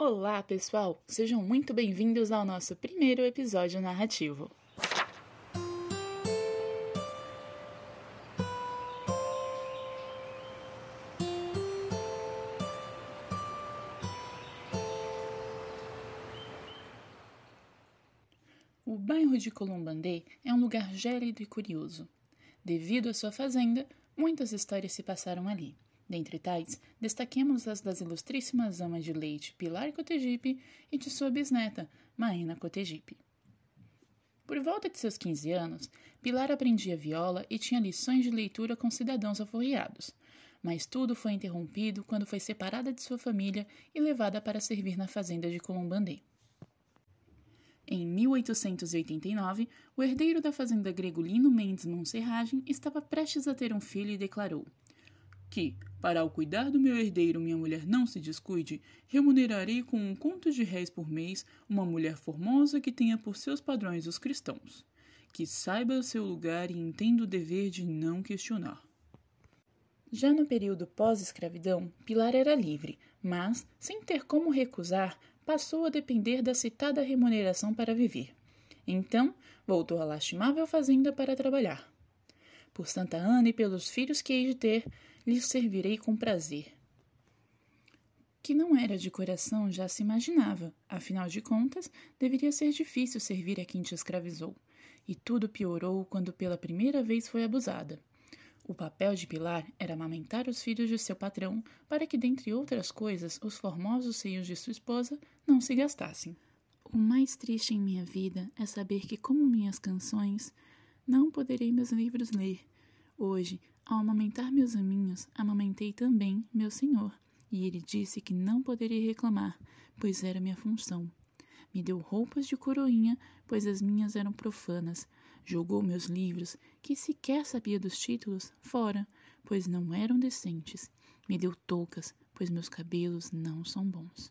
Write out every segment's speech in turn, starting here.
Olá, pessoal! Sejam muito bem-vindos ao nosso primeiro episódio narrativo. O bairro de Columbandê é um lugar gélido e curioso. Devido à sua fazenda, muitas histórias se passaram ali. Dentre tais, destaquemos as das ilustríssimas amas de leite Pilar Cotegipe e de sua bisneta, Maena Cotegipe. Por volta de seus 15 anos, Pilar aprendia viola e tinha lições de leitura com cidadãos aforreados. Mas tudo foi interrompido quando foi separada de sua família e levada para servir na fazenda de Colombandê. Em 1889, o herdeiro da fazenda Gregolino Mendes Monserragem estava prestes a ter um filho e declarou que, para ao cuidar do meu herdeiro minha mulher não se descuide, remunerarei com um conto de réis por mês uma mulher formosa que tenha por seus padrões os cristãos, que saiba o seu lugar e entenda o dever de não questionar. Já no período pós-escravidão, Pilar era livre, mas, sem ter como recusar, passou a depender da citada remuneração para viver. Então, voltou à lastimável fazenda para trabalhar. Por Santa Ana e pelos filhos que hei de ter, lhes servirei com prazer. Que não era de coração já se imaginava, afinal de contas, deveria ser difícil servir a quem te escravizou. E tudo piorou quando pela primeira vez foi abusada. O papel de Pilar era amamentar os filhos de seu patrão para que, dentre outras coisas, os formosos seios de sua esposa não se gastassem. O mais triste em minha vida é saber que, como minhas canções, não poderei meus livros ler. Hoje, ao amamentar meus aminhos, amamentei também meu senhor, e ele disse que não poderia reclamar, pois era minha função. Me deu roupas de coroinha, pois as minhas eram profanas, Jogou meus livros, que sequer sabia dos títulos, fora, pois não eram decentes. Me deu toucas, pois meus cabelos não são bons.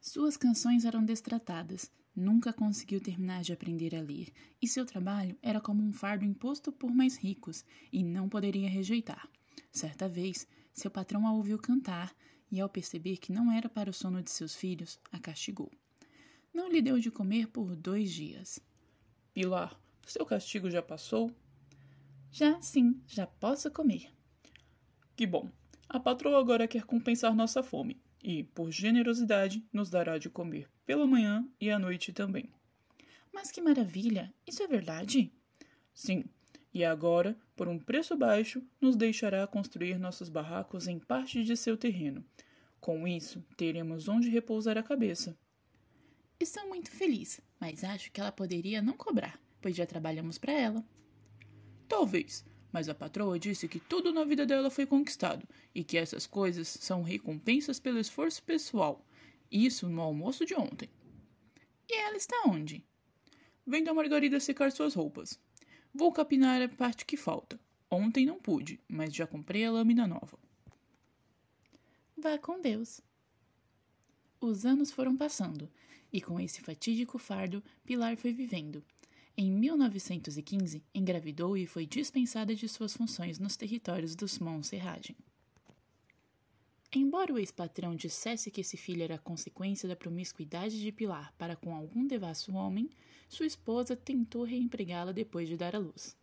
Suas canções eram destratadas, nunca conseguiu terminar de aprender a ler, e seu trabalho era como um fardo imposto por mais ricos, e não poderia rejeitar. Certa vez, seu patrão a ouviu cantar, e ao perceber que não era para o sono de seus filhos, a castigou. Não lhe deu de comer por dois dias. Pilar, seu castigo já passou? Já sim, já posso comer. Que bom. A patroa agora quer compensar nossa fome e, por generosidade, nos dará de comer pela manhã e à noite também. Mas que maravilha! Isso é verdade? Sim. E agora, por um preço baixo, nos deixará construir nossos barracos em parte de seu terreno. Com isso, teremos onde repousar a cabeça. Estou muito feliz, mas acho que ela poderia não cobrar pois já trabalhamos para ela. Talvez, mas a patroa disse que tudo na vida dela foi conquistado e que essas coisas são recompensas pelo esforço pessoal. Isso no almoço de ontem. E ela está onde? Vendo a Margarida secar suas roupas. Vou capinar a parte que falta. Ontem não pude, mas já comprei a lâmina nova. Vá com Deus. Os anos foram passando, e com esse fatídico fardo, Pilar foi vivendo, em 1915, engravidou e foi dispensada de suas funções nos territórios dos Montserragem. Embora o ex-patrão dissesse que esse filho era consequência da promiscuidade de Pilar para com algum devasso homem, sua esposa tentou reempregá-la depois de dar à luz.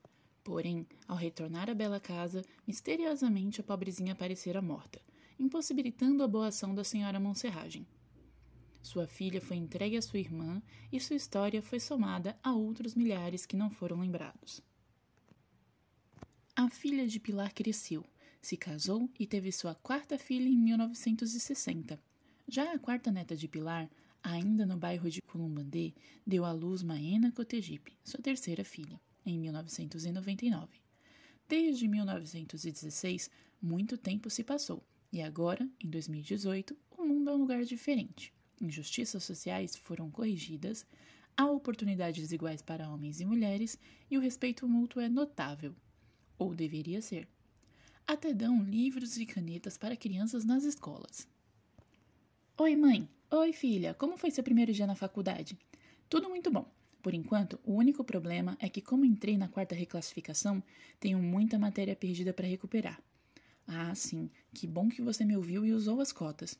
Porém, ao retornar à bela casa, misteriosamente a pobrezinha aparecera morta, impossibilitando a boa ação da senhora Monserragem. Sua filha foi entregue à sua irmã e sua história foi somada a outros milhares que não foram lembrados. A filha de Pilar cresceu, se casou e teve sua quarta filha em 1960. Já a quarta neta de Pilar, ainda no bairro de Culumbandê, deu à luz Maena Cotegipe, sua terceira filha, em 1999. Desde 1916, muito tempo se passou, e agora, em 2018, o mundo é um lugar diferente injustiças sociais foram corrigidas, há oportunidades iguais para homens e mulheres e o respeito mútuo é notável, ou deveria ser. Até dão livros e canetas para crianças nas escolas. Oi, mãe! Oi, filha! Como foi seu primeiro dia na faculdade? Tudo muito bom. Por enquanto, o único problema é que, como entrei na quarta reclassificação, tenho muita matéria perdida para recuperar. Ah, sim, que bom que você me ouviu e usou as cotas.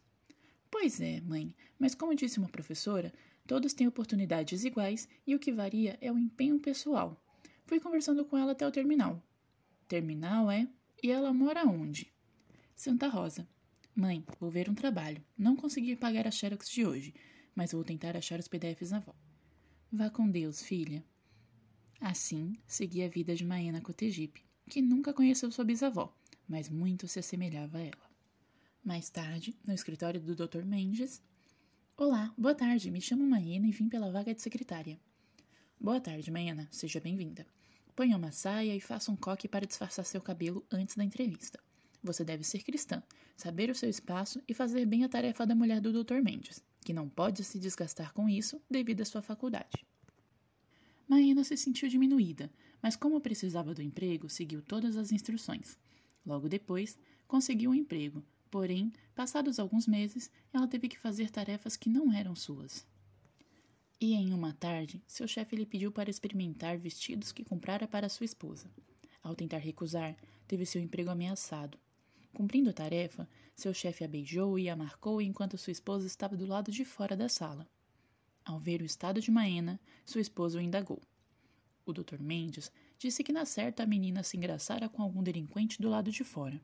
Pois é, mãe, mas como disse uma professora, todos têm oportunidades iguais e o que varia é o empenho pessoal. Fui conversando com ela até o terminal. Terminal é? E ela mora onde? Santa Rosa. Mãe, vou ver um trabalho. Não consegui pagar a Xerox de hoje, mas vou tentar achar os PDFs na avó. Vá com Deus, filha. Assim, segui a vida de Maena Cotegipe, que nunca conheceu sua bisavó, mas muito se assemelhava a ela. Mais tarde, no escritório do Dr. Mendes. Olá, boa tarde, me chamo Maena e vim pela vaga de secretária. Boa tarde, Maena, seja bem-vinda. Ponha uma saia e faça um coque para disfarçar seu cabelo antes da entrevista. Você deve ser cristã, saber o seu espaço e fazer bem a tarefa da mulher do Dr. Mendes, que não pode se desgastar com isso devido à sua faculdade. Maena se sentiu diminuída, mas como precisava do emprego, seguiu todas as instruções. Logo depois, conseguiu um emprego, porém, passados alguns meses, ela teve que fazer tarefas que não eram suas. E em uma tarde, seu chefe lhe pediu para experimentar vestidos que comprara para sua esposa. Ao tentar recusar, teve seu emprego ameaçado. Cumprindo a tarefa, seu chefe a beijou e a marcou enquanto sua esposa estava do lado de fora da sala. Ao ver o estado de Maena, sua esposa o indagou. O Dr. Mendes disse que na certa a menina se engraçara com algum delinquente do lado de fora.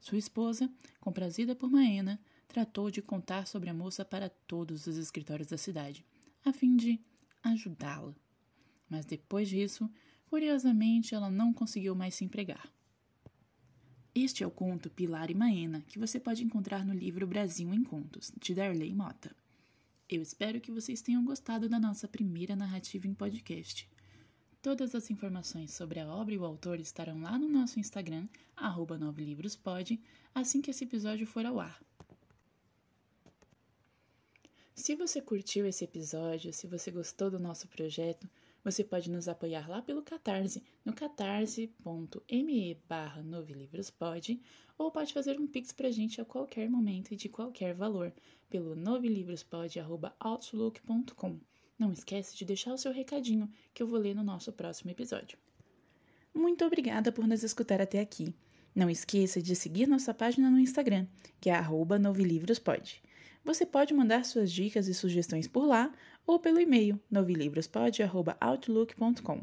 Sua esposa, comprazida por Maena, tratou de contar sobre a moça para todos os escritórios da cidade, a fim de ajudá-la. Mas depois disso, curiosamente, ela não conseguiu mais se empregar. Este é o conto Pilar e Maena, que você pode encontrar no livro Brasil em Contos, de Darley Mota. Eu espero que vocês tenham gostado da nossa primeira narrativa em podcast. Todas as informações sobre a obra e o autor estarão lá no nosso Instagram, arroba assim que esse episódio for ao ar. Se você curtiu esse episódio, se você gostou do nosso projeto, você pode nos apoiar lá pelo Catarse, no catarse.me barra novelivrospod, ou pode fazer um pix pra gente a qualquer momento e de qualquer valor, pelo novelivrospod.outlook.com. Não esquece de deixar o seu recadinho, que eu vou ler no nosso próximo episódio. Muito obrigada por nos escutar até aqui. Não esqueça de seguir nossa página no Instagram, que é arroba novelivrospod. Você pode mandar suas dicas e sugestões por lá ou pelo e-mail novilivrospod.outlook.com.